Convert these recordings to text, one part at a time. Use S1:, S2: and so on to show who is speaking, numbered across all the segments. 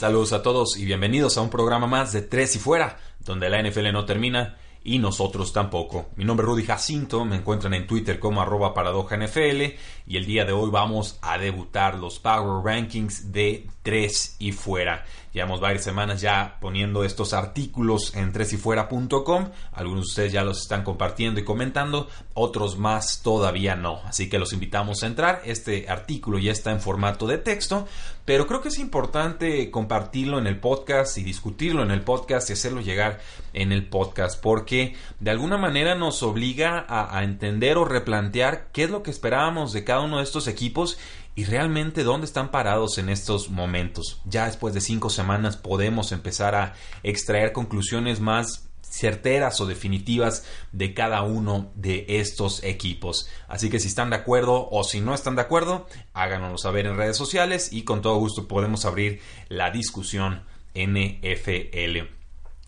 S1: Saludos a todos y bienvenidos a un programa más de Tres y Fuera, donde la NFL no termina y nosotros tampoco. Mi nombre es Rudy Jacinto, me encuentran en Twitter como arroba paradoja NFL y el día de hoy vamos a debutar los Power Rankings de Tres y Fuera. Llevamos varias semanas ya poniendo estos artículos en tresyfuera.com. Algunos de ustedes ya los están compartiendo y comentando, otros más todavía no. Así que los invitamos a entrar. Este artículo ya está en formato de texto, pero creo que es importante compartirlo en el podcast y discutirlo en el podcast y hacerlo llegar en el podcast, porque de alguna manera nos obliga a, a entender o replantear qué es lo que esperábamos de cada uno de estos equipos y realmente dónde están parados en estos momentos. Ya después de cinco semanas podemos empezar a extraer conclusiones más certeras o definitivas de cada uno de estos equipos. Así que si están de acuerdo o si no están de acuerdo, háganoslo saber en redes sociales y con todo gusto podemos abrir la discusión NFL.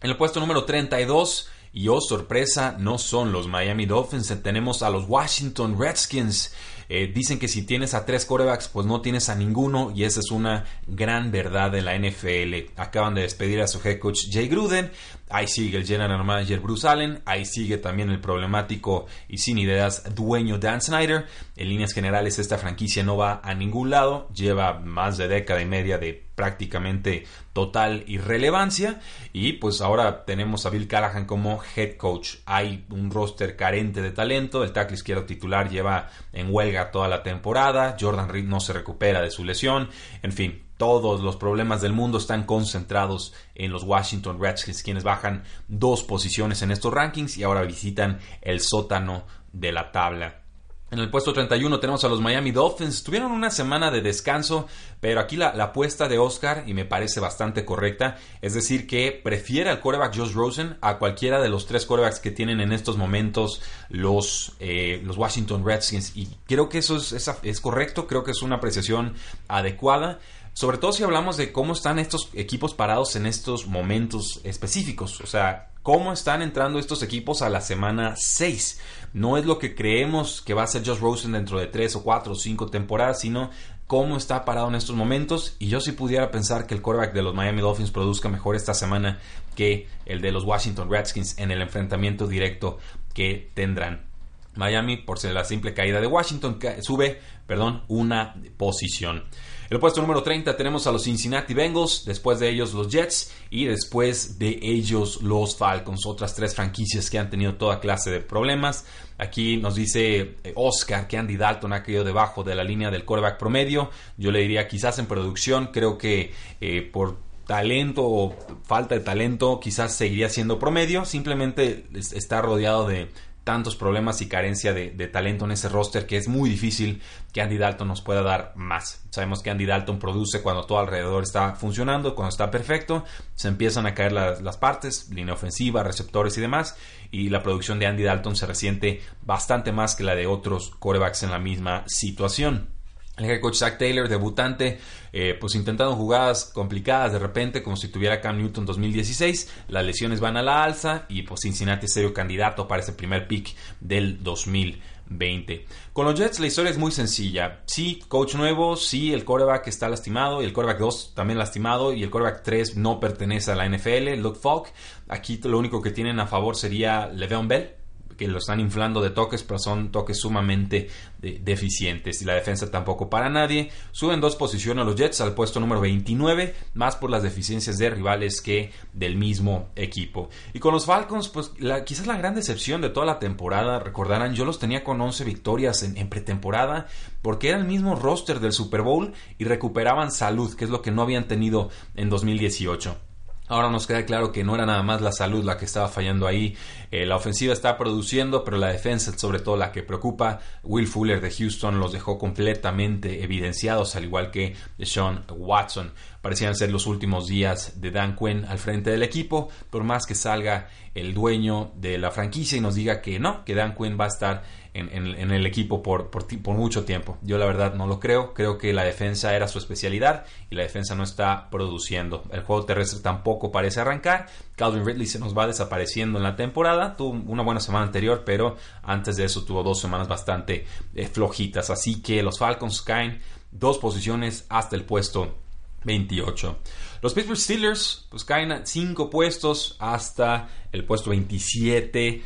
S1: En el puesto número 32 y oh sorpresa, no son los Miami Dolphins, tenemos a los Washington Redskins. Eh, dicen que si tienes a tres corebacks, pues no tienes a ninguno, y esa es una gran verdad de la NFL. Acaban de despedir a su head coach Jay Gruden, ahí sigue el general manager Bruce Allen, ahí sigue también el problemático y sin ideas dueño Dan Snyder. En líneas generales, esta franquicia no va a ningún lado, lleva más de década y media de prácticamente total irrelevancia y pues ahora tenemos a Bill Callahan como head coach. Hay un roster carente de talento, el tackle izquierdo titular lleva en huelga toda la temporada, Jordan Reed no se recupera de su lesión, en fin, todos los problemas del mundo están concentrados en los Washington Redskins, quienes bajan dos posiciones en estos rankings y ahora visitan el sótano de la tabla. En el puesto 31 tenemos a los Miami Dolphins. Tuvieron una semana de descanso, pero aquí la, apuesta de Oscar, y me parece bastante correcta, es decir, que prefiere al quarterback Josh Rosen a cualquiera de los tres quarterbacks que tienen en estos momentos los, eh, los Washington Redskins. Y creo que eso es, es correcto, creo que es una apreciación adecuada. Sobre todo si hablamos de cómo están estos equipos parados en estos momentos específicos. O sea, cómo están entrando estos equipos a la semana 6 no es lo que creemos que va a ser Josh Rosen dentro de tres o cuatro o cinco temporadas, sino cómo está parado en estos momentos. Y yo si pudiera pensar que el quarterback de los Miami Dolphins produzca mejor esta semana que el de los Washington Redskins en el enfrentamiento directo que tendrán. Miami, por ser la simple caída de Washington, sube, perdón, una posición. El puesto número 30 tenemos a los Cincinnati Bengals, después de ellos los Jets y después de ellos los Falcons, otras tres franquicias que han tenido toda clase de problemas. Aquí nos dice eh, Oscar que Andy Dalton ha caído debajo de la línea del quarterback promedio. Yo le diría quizás en producción, creo que eh, por talento o falta de talento quizás seguiría siendo promedio, simplemente está rodeado de tantos problemas y carencia de, talento en ese roster que es muy difícil que Andy Dalton nos pueda dar más. Sabemos que Andy Dalton produce cuando todo alrededor está funcionando, cuando está perfecto, se empiezan a caer las, las partes, línea ofensiva, receptores y demás, y la producción de Andy Dalton se resiente bastante más que la de otros corebacks en la misma situación. El coach Zach Taylor, debutante, eh, pues intentando jugadas complicadas de repente, como si tuviera Cam Newton 2016. Las lesiones van a la alza y pues Cincinnati es serio candidato para ese primer pick del 2020. Con los Jets la historia es muy sencilla. Sí, coach nuevo, sí, el quarterback está lastimado y el quarterback 2 también lastimado y el quarterback 3 no pertenece a la NFL, Luke Falk. Aquí lo único que tienen a favor sería Le'Veon Bell lo están inflando de toques, pero son toques sumamente deficientes. Y la defensa tampoco para nadie. Suben dos posiciones los Jets al puesto número 29, más por las deficiencias de rivales que del mismo equipo. Y con los Falcons, pues quizás la gran decepción de toda la temporada, recordarán, yo los tenía con 11 victorias en, en pretemporada, porque era el mismo roster del Super Bowl y recuperaban salud, que es lo que no habían tenido en 2018. Ahora nos queda claro que no era nada más la salud la que estaba fallando ahí. Eh, la ofensiva está produciendo, pero la defensa es sobre todo la que preocupa. Will Fuller de Houston los dejó completamente evidenciados, al igual que Sean Watson. Parecían ser los últimos días de Dan Quinn al frente del equipo, por más que salga el dueño de la franquicia y nos diga que no, que Dan Quinn va a estar en, el equipo por, mucho tiempo. Yo la verdad no lo creo. Creo que la defensa era su especialidad y la defensa no está produciendo. El juego terrestre tampoco parece arrancar. Calvin Ridley se nos va desapareciendo en la temporada. Tuvo una buena semana anterior, pero antes de eso tuvo dos semanas bastante eh, flojitas. Así que los Falcons caen dos posiciones hasta el puesto 28. Los Pittsburgh Steelers pues caen cinco puestos hasta el puesto 27.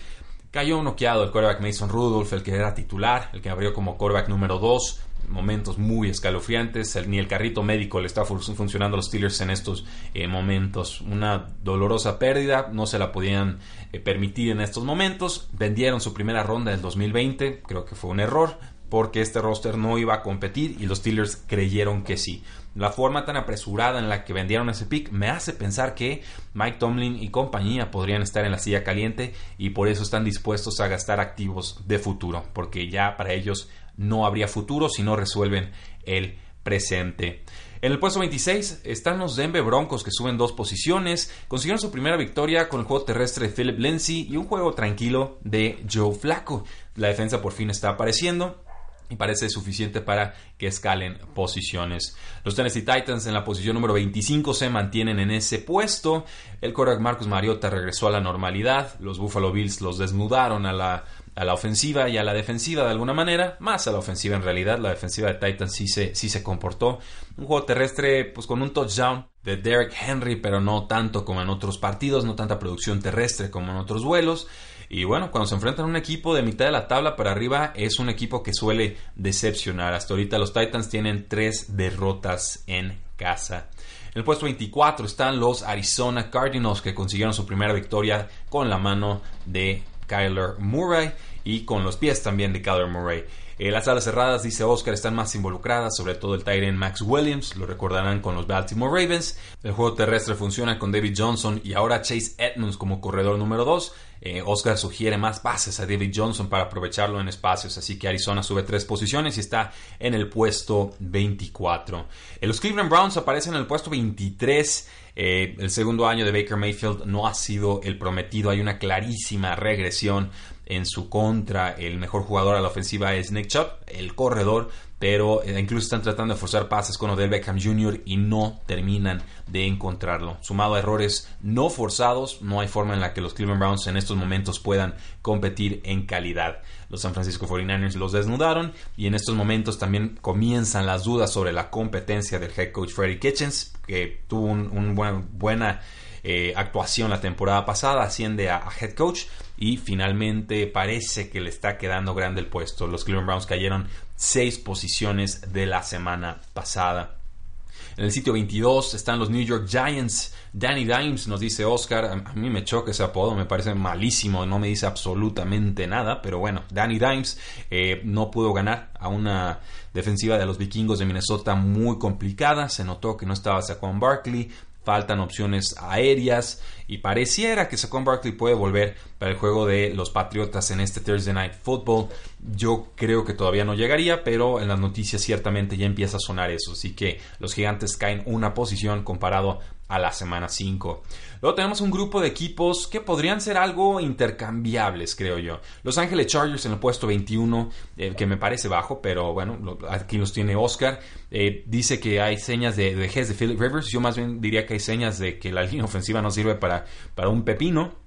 S1: Cayó noqueado el quarterback Mason Rudolph, el que era titular, el que abrió como quarterback número 2. Momentos muy escalofriantes. ni el carrito médico le está funcionando a los Steelers en estos eh, momentos. Una dolorosa pérdida. No se la podían eh, permitir en estos momentos. Vendieron su primera ronda del 2020. Creo que fue un error porque este roster no iba a competir y los Steelers creyeron que sí. La forma tan apresurada en la que vendieron ese pick me hace pensar que Mike Tomlin y compañía podrían estar en la silla caliente y por eso están dispuestos a gastar activos de futuro, porque ya para ellos no habría futuro si no resuelven el presente. En el puesto 26 están los Denver Broncos que suben dos posiciones, consiguieron su primera victoria con el juego terrestre de Philip Lindsay y un juego tranquilo de Joe Flacco. La defensa por fin está apareciendo y parece suficiente para que escalen posiciones. Los Tennessee Titans en la posición número 25 se mantienen en ese puesto. El quarterback Marcus Mariota regresó a la normalidad. Los Buffalo Bills los desnudaron a la, a la ofensiva y a la defensiva de alguna manera. Más a la ofensiva en realidad. La defensiva de Titans sí se, sí se comportó. Un juego terrestre pues con un touchdown de Derek Henry, pero no tanto como en otros partidos. No tanta producción terrestre como en otros vuelos. Y bueno, cuando se enfrentan a un equipo de mitad de la tabla para arriba, es un equipo que suele decepcionar. Hasta ahorita los Titans tienen tres derrotas en casa. En el puesto 24 están los Arizona Cardinals que consiguieron su primera victoria con la mano de Kyler Murray y con los pies también de Kyler Murray. Eh, las alas cerradas, dice Oscar, están más involucradas, sobre todo el Tyrant Max Williams, lo recordarán con los Baltimore Ravens. El juego terrestre funciona con David Johnson y ahora Chase Edmonds como corredor número 2. Eh, Oscar sugiere más pases a David Johnson para aprovecharlo en espacios, así que Arizona sube tres posiciones y está en el puesto 24. Eh, los Cleveland Browns aparecen en el puesto 23. el segundo año de Baker Mayfield no ha sido el prometido, hay una clarísima regresión en su contra. El mejor jugador a la ofensiva es Nick Chubb, el corredor, pero eh, incluso están tratando de forzar pases con Odell Beckham Jr. y no terminan de encontrarlo. Sumado a errores no forzados, no hay forma en la que los Cleveland Browns en estos momentos puedan competir en calidad. Los San Francisco 49ers los desnudaron y en estos momentos también comienzan las dudas sobre la competencia del head coach Freddie Kitchens, que tuvo una buena eh, actuación la temporada pasada, asciende a, head coach y finalmente parece que le está quedando grande el puesto. Los Cleveland Browns cayeron seis posiciones de la semana pasada. En el sitio 22 están los New York Giants. Danny Dimes nos dice Oscar. A mí me choca ese apodo, me parece malísimo, no me dice absolutamente nada. Pero bueno, Danny Dimes eh, no pudo ganar a una defensiva de los vikingos de Minnesota muy complicada. Se notó que no estaba Saquon Barkley faltan opciones aéreas y pareciera que Saquon Barkley puede volver para el juego de los Patriotas en este Thursday Night Football. Yo creo que todavía no llegaría, pero en las noticias ciertamente ya empieza a sonar eso, así que los gigantes caen una posición comparado a la semana 5. Luego tenemos un grupo de equipos que podrían ser algo intercambiables, creo yo. Los Ángeles Chargers en el puesto 21, eh, que me parece bajo, pero bueno, aquí los tiene Oscar. Eh, dice que hay señas de vejez de Philip Rivers. Yo más bien diría que hay señas de que la línea ofensiva no sirve para, para un pepino.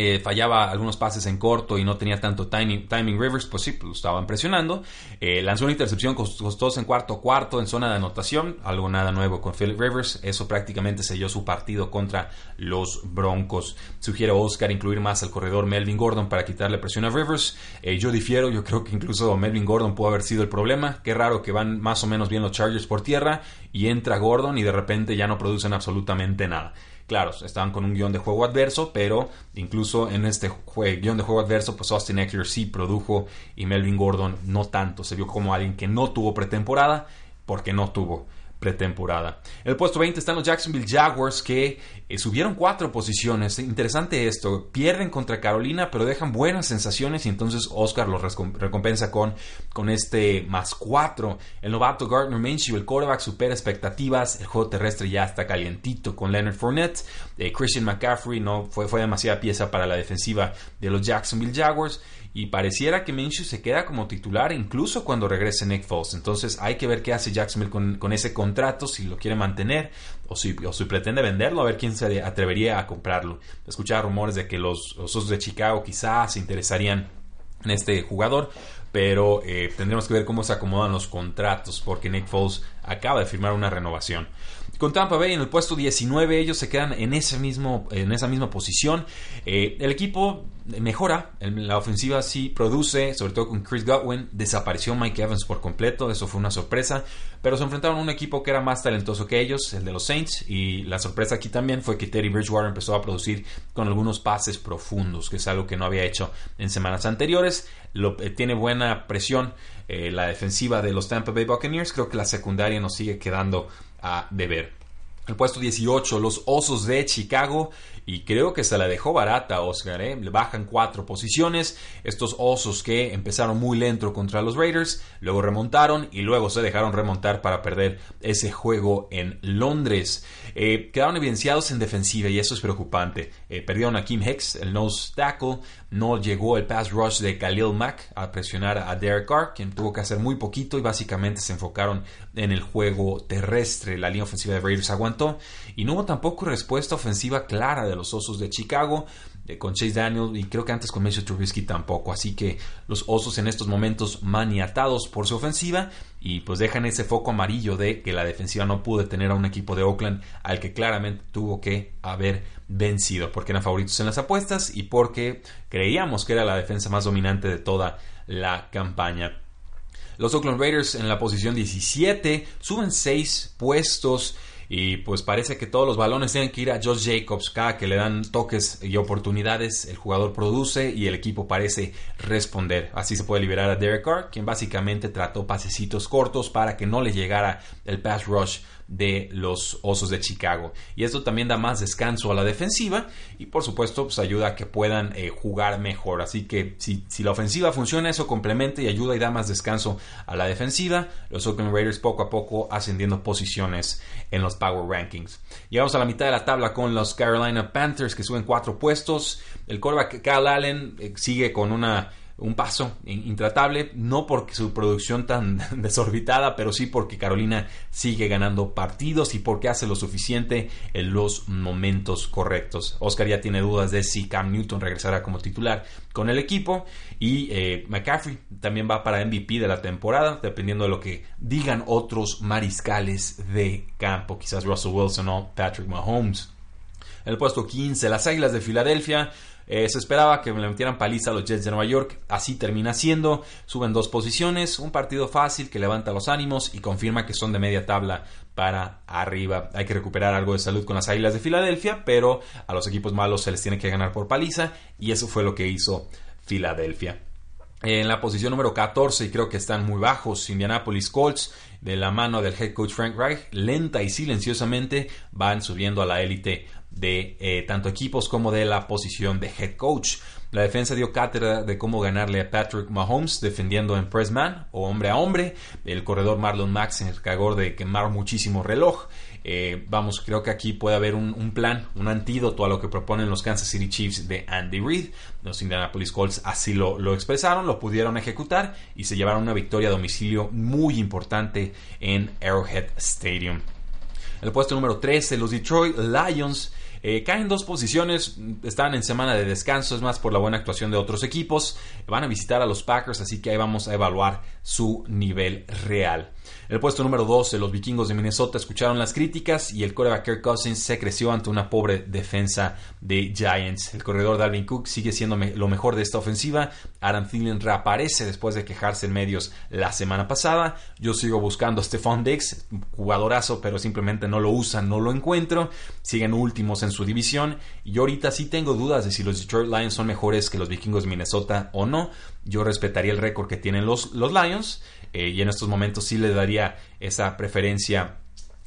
S1: Eh, fallaba algunos pases en corto y no tenía tanto timing, Rivers, pues sí, pues estaban presionando. Eh, lanzó una intercepción costosa en cuarto cuarto en zona de anotación, algo nada nuevo con Philip Rivers. Eso prácticamente selló su partido contra los Broncos. Sugiere Oscar incluir más al corredor Melvin Gordon para quitarle presión a Rivers. Eh, yo difiero, yo creo que incluso Melvin Gordon pudo haber sido el problema. Qué raro que van más o menos bien los Chargers por tierra y entra Gordon y de repente ya no producen absolutamente nada. Claro, estaban con un guion de juego adverso, pero incluso en este guion de juego adverso, pues Austin Eckler sí produjo y Melvin Gordon no tanto. Se vio como alguien que no tuvo pretemporada porque no tuvo pretemporada. El puesto 20 están los Jacksonville Jaguars que eh, subieron cuatro posiciones. Interesante esto. Pierden contra Carolina, pero dejan buenas sensaciones y entonces Oscar los recompensa con, con este más cuatro. El novato Gardner Minshew, el quarterback, supera expectativas. El juego terrestre ya está calientito con Leonard Fournette. Eh, Christian McCaffrey no fue, fue demasiada pieza para la defensiva de los Jacksonville Jaguars y pareciera que Minshew se queda como titular incluso cuando regrese Nick Foles. Entonces hay que ver qué hace Jacksonville con, ese contrato, si lo quiere mantener o si, pretende venderlo, a ver quién se atrevería a comprarlo. Escuchaba rumores de que los, Osos de Chicago quizás se interesarían en este jugador, pero eh, tendremos que ver cómo se acomodan los contratos porque Nick Foles acaba de firmar una renovación. Con Tampa Bay en el puesto 19, ellos se quedan en, ese mismo, en esa misma posición. Eh, el equipo mejora, la ofensiva sí produce, sobre todo con Chris Godwin. Desapareció Mike Evans por completo, eso fue una sorpresa. Pero se enfrentaron a un equipo que era más talentoso que ellos, el de los Saints. Y la sorpresa aquí también fue que Teddy Bridgewater empezó a producir con algunos pases profundos, que es algo que no había hecho en semanas anteriores. Eh, tiene buena presión eh, la defensiva de los Tampa Bay Buccaneers. Creo que la secundaria nos sigue quedando a deber. El puesto 18, los Osos de Chicago. Y creo que se la dejó barata Oscar. ¿eh? Le bajan cuatro posiciones. Estos Osos que empezaron muy lento contra los Raiders. Luego remontaron y luego se dejaron remontar para perder ese juego en Londres. Eh, quedaron evidenciados en defensiva y eso es preocupante. Eh, perdieron a Kim Hicks, el nose tackle. No llegó el pass rush de Khalil Mack a presionar a Derek Carr, quien tuvo que hacer muy poquito y básicamente se enfocaron en el juego terrestre. La línea ofensiva de Raiders aguantó y no hubo tampoco respuesta ofensiva clara de los Osos de Chicago con Chase Daniel y creo que antes con Mitchell Trubisky tampoco. Así que los Osos en estos momentos maniatados por su ofensiva y pues dejan ese foco amarillo de que la defensiva no pudo detener a un equipo de Oakland al que claramente tuvo que haber vencido porque eran favoritos en las apuestas y porque creíamos que era la defensa más dominante de toda la campaña. Los Oakland Raiders en la posición 17 suben 6 puestos y pues parece que todos los balones tienen que ir a Josh Jacobs. Cada que le dan toques y oportunidades, el jugador produce y el equipo parece responder. Así se puede liberar a Derek Carr, quien básicamente trató pasecitos cortos para que no le llegara el pass rush de los Osos de Chicago. Y esto también da más descanso a la defensiva y por supuesto pues ayuda a que puedan eh, jugar mejor. Así que si, si, la ofensiva funciona, eso complementa y ayuda y da más descanso a la defensiva. Los Oakland Raiders poco a poco ascendiendo posiciones en los Power Rankings. Llegamos a la mitad de la tabla con los Carolina Panthers que suben cuatro puestos. El quarterback Kyle Allen eh, sigue con una un paso intratable, no porque su producción tan desorbitada, pero sí porque Carolina sigue ganando partidos y porque hace lo suficiente en los momentos correctos. Oscar ya tiene dudas de si Cam Newton regresará como titular con el equipo y eh, McCaffrey también va para MVP de la temporada, dependiendo de lo que digan otros mariscales de campo, quizás Russell Wilson o Patrick Mahomes. El puesto 15, las Águilas de Filadelfia eh, se esperaba que le metieran paliza a los Jets de Nueva York, así termina siendo, suben dos posiciones, un partido fácil que levanta los ánimos y confirma que son de media tabla para arriba. Hay que recuperar algo de salud con las Águilas de Filadelfia, pero a los equipos malos se les tiene que ganar por paliza y eso fue lo que hizo Filadelfia. En la posición número 14, y creo que están muy bajos, Indianapolis Colts, de la mano del head coach Frank Reich, lenta y silenciosamente van subiendo a la élite de eh, tanto equipos como de la posición de head coach. La defensa dio cátedra de cómo ganarle a Patrick Mahomes defendiendo en press man o hombre a hombre. El corredor Marlon Max se encargó de quemar muchísimo reloj. Eh, vamos, creo que aquí puede haber un, plan, un antídoto a lo que proponen los Kansas City Chiefs de Andy Reid. Los Indianapolis Colts así lo, lo expresaron, lo pudieron ejecutar y se llevaron una victoria a domicilio muy importante en Arrowhead Stadium. El puesto número 13, los Detroit Lions eh, caen dos posiciones, están en semana de descanso, es más por la buena actuación de otros equipos. Van a visitar a los Packers, así que ahí vamos a evaluar su nivel real. El puesto número 12, los vikingos de Minnesota escucharon las críticas y el coreback Kirk Cousins se creció ante una pobre defensa de Giants. El corredor Dalvin Cook sigue siendo lo mejor de esta ofensiva. Adam Thielen reaparece después de quejarse en medios la semana pasada. Yo sigo buscando a Stephon Diggs, jugadorazo, pero simplemente no lo usan, no lo encuentro. Siguen últimos en su división y ahorita sí tengo dudas de si los Detroit Lions son mejores que los vikingos de Minnesota o no. Yo respetaría el récord que tienen los, los Lions eh, y en estos momentos sí le daría esa preferencia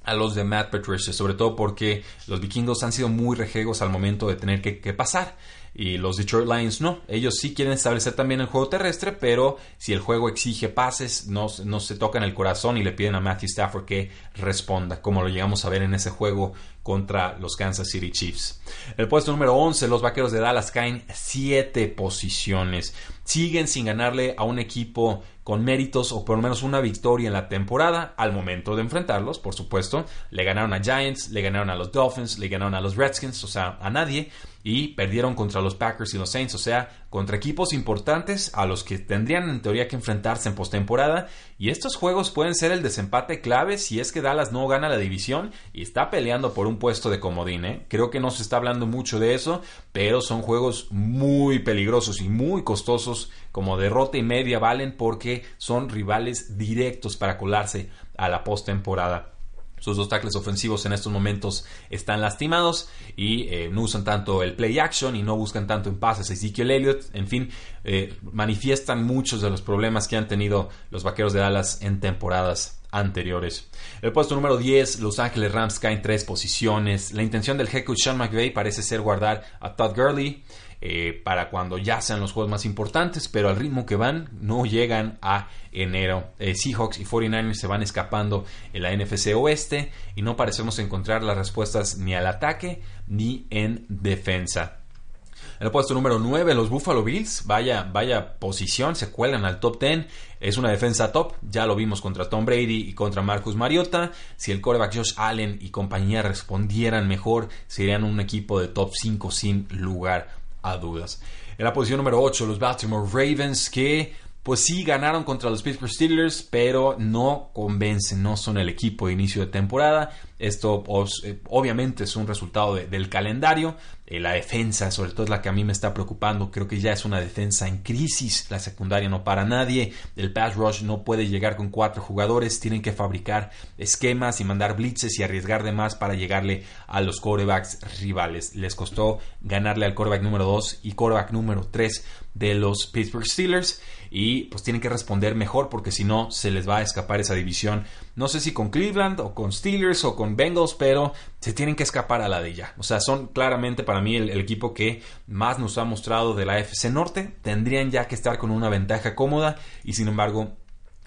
S1: a los de Matt Patricia, sobre todo porque los vikingos han sido muy rejegos al momento de tener que pasar y los Detroit Lions no. Ellos sí quieren establecer también el juego terrestre, pero si el juego exige pases, no, no se tocan el corazón y le piden a Matthew Stafford que responda, como lo llegamos a ver en ese juego contra los Kansas City Chiefs. El puesto número 11, los Vaqueros de Dallas caen 7 posiciones. Siguen sin ganarle a un equipo con méritos o por lo menos una victoria en la temporada al momento de enfrentarlos, por supuesto. Le ganaron a Giants, le ganaron a los Dolphins, le ganaron a los Redskins, o sea, a nadie y perdieron contra los Packers y los Saints, o sea, contra equipos importantes a los que tendrían en teoría que enfrentarse en postemporada. Y estos juegos pueden ser el desempate clave si es que Dallas no gana la división y está peleando por un puesto de comodín. ¿eh? Creo que no se está hablando mucho de eso, pero son juegos muy peligrosos y muy costosos. Como derrota y media valen porque son rivales directos para colarse a la postemporada. Sus dos tackles ofensivos en estos momentos están lastimados y eh, no usan tanto el play action y no buscan tanto en pases Ezekiel Elliott. En fin, eh, manifiestan muchos de los problemas que han tenido los vaqueros de Dallas en temporadas anteriores. El puesto número 10, Los Ángeles Rams caen tres posiciones. La intención del head coach Sean McVay parece ser guardar a Todd Gurley. Eh, para cuando ya sean los juegos más importantes, pero al ritmo que van no llegan a enero. Eh, Seahawks y 49ers se van escapando en la NFC Oeste y no parecemos encontrar las respuestas ni al ataque ni en defensa. En el puesto número 9, los Buffalo Bills. Vaya, vaya posición, se cuelan al top 10. Es una defensa top. Ya lo vimos contra Tom Brady y contra Marcus Mariota. Si el quarterback Josh Allen y compañía respondieran mejor, serían un equipo de top 5 sin lugar a dudas. En la posición número 8, los Baltimore Ravens, que pues sí ganaron contra los Pittsburgh Steelers, pero no convencen, no son el equipo de inicio de temporada. Esto eh, obviamente es un resultado del calendario. Eh, la defensa, sobre todo es la que a mí me está preocupando. Creo que ya es una defensa en crisis. La secundaria no para nadie. El pass rush no puede llegar con cuatro jugadores. Tienen que fabricar esquemas y mandar blitzes y arriesgar de más para llegarle a los quarterbacks rivales. Les costó ganarle al quarterback número 2 y quarterback número 3 de los Pittsburgh Steelers y pues tienen que responder mejor porque si no se les va a escapar esa división. No sé si con Cleveland o con Steelers o con Bengals, pero se tienen que escapar a la de ella. O sea, son claramente para mí el, equipo que más nos ha mostrado de la FC Norte. Tendrían ya que estar con una ventaja cómoda y sin embargo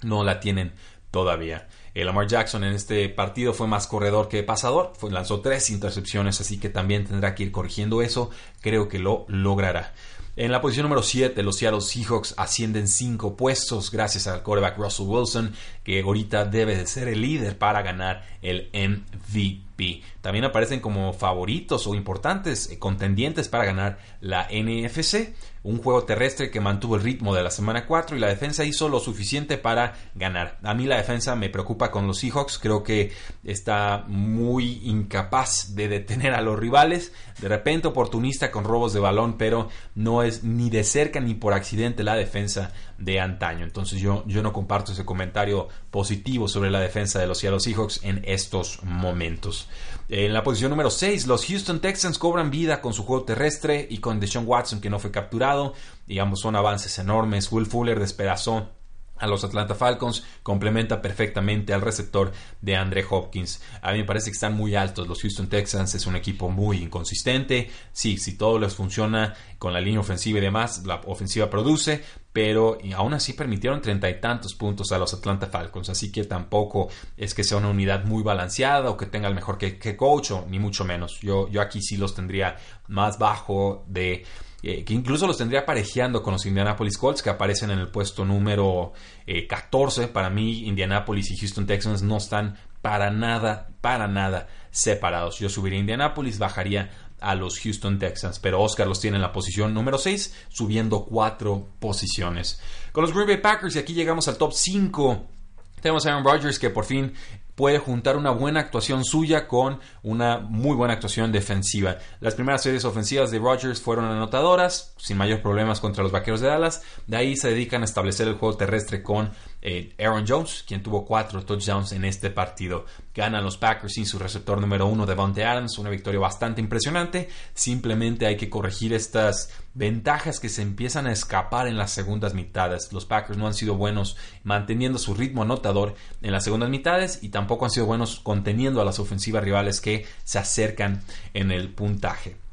S1: no la tienen todavía. El Lamar Jackson en este partido fue más corredor que pasador, fue, lanzó tres intercepciones, así que también tendrá que ir corrigiendo eso, creo que lo logrará. En la posición número 7, los Seattle Seahawks ascienden 5 puestos gracias al quarterback Russell Wilson, que ahorita debe de ser el líder para ganar el MVP. También aparecen como favoritos o importantes eh, contendientes para ganar la NFC un juego terrestre que mantuvo el ritmo de la semana 4 y la defensa hizo lo suficiente para ganar. A mí la defensa me preocupa con los Seahawks, creo que está muy incapaz de detener a los rivales, de repente oportunista con robos de balón, pero no es ni de cerca ni por accidente la defensa de antaño. Entonces yo, yo no comparto ese comentario positivo sobre la defensa de los Seahawks en estos momentos. En la posición número 6, los Houston Texans cobran vida con su juego terrestre y con Deshaun Watson que no fue capturado. Digamos, son avances enormes. Will Fuller despedazó a los Atlanta Falcons, complementa perfectamente al receptor de Andre Hopkins. A mí me parece que están muy altos los Houston Texans, es un equipo muy inconsistente. Sí, si todo les funciona con la línea ofensiva y demás, la ofensiva produce, pero aún así permitieron treinta y tantos puntos a los Atlanta Falcons, así que tampoco es que sea una unidad muy balanceada o que tenga el mejor que, coach, o, ni mucho menos. Yo, yo aquí sí los tendría más bajo de eh, que incluso los tendría parejeando con los Indianapolis Colts que aparecen en el puesto número 14. Eh, para mí, Indianapolis y Houston Texans no están para nada, para nada separados. Yo subiría a Indianapolis, bajaría a los Houston Texans, pero Oscar los tiene en la posición número 6, subiendo 4 posiciones. Con los Green Bay Packers, y aquí llegamos al top 5. Tenemos a Aaron Rodgers que por fin puede juntar una buena actuación suya con una muy buena actuación defensiva. Las primeras series ofensivas de Rodgers fueron anotadoras, sin mayor problemas contra los Vaqueros de Dallas. De ahí se dedican a establecer el juego terrestre con eh, Aaron Jones, quien tuvo cuatro touchdowns en este partido. Ganan los Packers sin su receptor número uno, Devontae Adams, una victoria bastante impresionante. Simplemente hay que corregir estas ventajas que se empiezan a escapar en las segundas mitades. Los Packers no han sido buenos manteniendo su ritmo anotador en las segundas mitades y tampoco han sido buenos conteniendo a las ofensivas rivales que se acercan en el puntaje.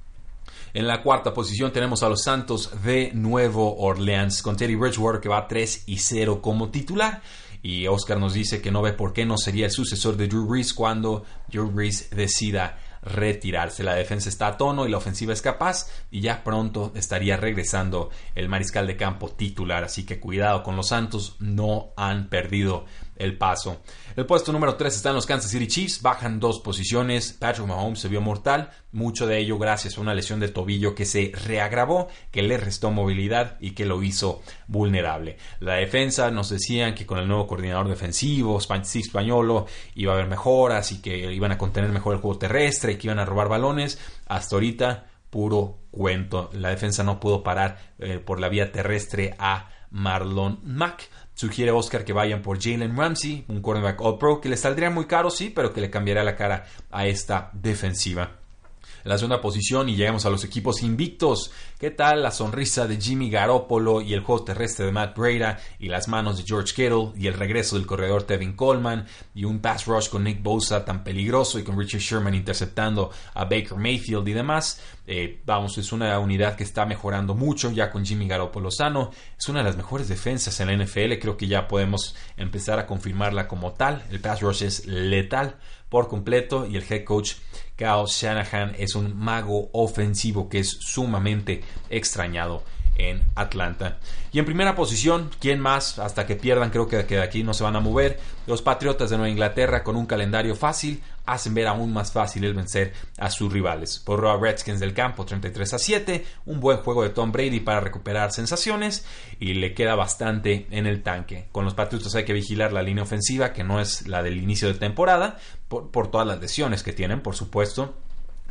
S1: En la cuarta posición tenemos a los Santos de Nuevo Orleans con Teddy Bridgewater que va 3 y 0 como titular. Y Oscar nos dice que no ve por qué no sería el sucesor de Drew Brees cuando Drew Brees decida retirarse. La defensa está a tono y la ofensiva es capaz y ya pronto estaría regresando el mariscal de campo titular. Así que cuidado con los Santos, no han perdido el paso. El puesto número 3 está en los Kansas City Chiefs, bajan dos posiciones. Patrick Mahomes se vio mortal, mucho de ello gracias a una lesión de tobillo que se reagravó, que le restó movilidad y que lo hizo vulnerable. La defensa nos decían que con el nuevo coordinador defensivo, Steve Spagnolo, iba a haber mejoras y que iban a contener mejor el juego terrestre que iban a robar balones. Hasta ahorita, puro cuento. La defensa no pudo parar eh, por la vía terrestre a Marlon Mack. Sugiere Oscar que vayan por Jalen Ramsey, un cornerback All Pro, que le saldría muy caro, sí, pero que le cambiaría la cara a esta defensiva en la segunda posición y llegamos a los equipos invictos. ¿Qué tal la sonrisa de Jimmy Garoppolo y el juego terrestre de Matt Breda y las manos de George Kittle y el regreso del corredor Tevin Coleman y un pass rush con Nick Bosa tan peligroso y con Richard Sherman interceptando a Baker Mayfield y demás? Eh, vamos, es una unidad que está mejorando mucho ya con Jimmy Garoppolo sano. Es una de las mejores defensas en la NFL. Creo que ya podemos empezar a confirmarla como tal. El pass rush es letal por completo y el head coach Kyle Shanahan es un mago ofensivo que es sumamente extrañado en Atlanta. Y en primera posición, ¿quién más? Hasta que pierdan, creo que de aquí no se van a mover. Los Patriotas de Nueva Inglaterra con un calendario fácil hacen ver aún más fácil el vencer a sus rivales. Por a Redskins del campo 33 a 7, un buen juego de Tom Brady para recuperar sensaciones y le queda bastante en el tanque. Con los Patriotas hay que vigilar la línea ofensiva que no es la del inicio de temporada por, por todas las lesiones que tienen, por supuesto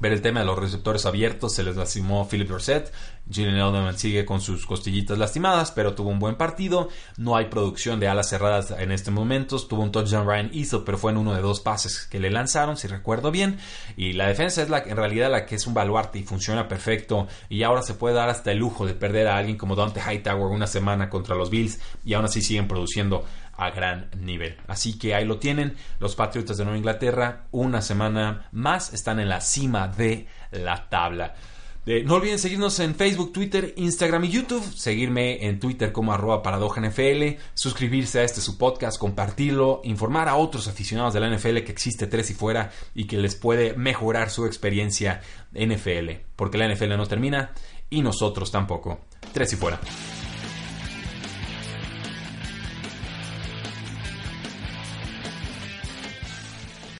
S1: ver el tema de los receptores abiertos, se les lastimó Philip Dorset, Julian Edelman sigue con sus costillitas lastimadas, pero tuvo un buen partido, no hay producción de alas cerradas en este momento, tuvo un touchdown Ryan Easel, pero fue en uno de dos pases que le lanzaron, si recuerdo bien, y la defensa es la en realidad la que es un baluarte y funciona perfecto, y ahora se puede dar hasta el lujo de perder a alguien como Dante Hightower una semana contra los Bills, y aún así siguen produciendo a gran nivel. Así que ahí lo tienen, los Patriotas de Nueva Inglaterra, una semana más están en la cima de la tabla. Eh, no olviden seguirnos en Facebook, Twitter, Instagram y YouTube. Seguirme en Twitter como arroba NFL, Suscribirse a este su podcast, compartirlo. Informar a otros aficionados de la NFL que existe tres y fuera y que les puede mejorar su experiencia NFL. Porque la NFL no termina y nosotros tampoco. Tres y fuera.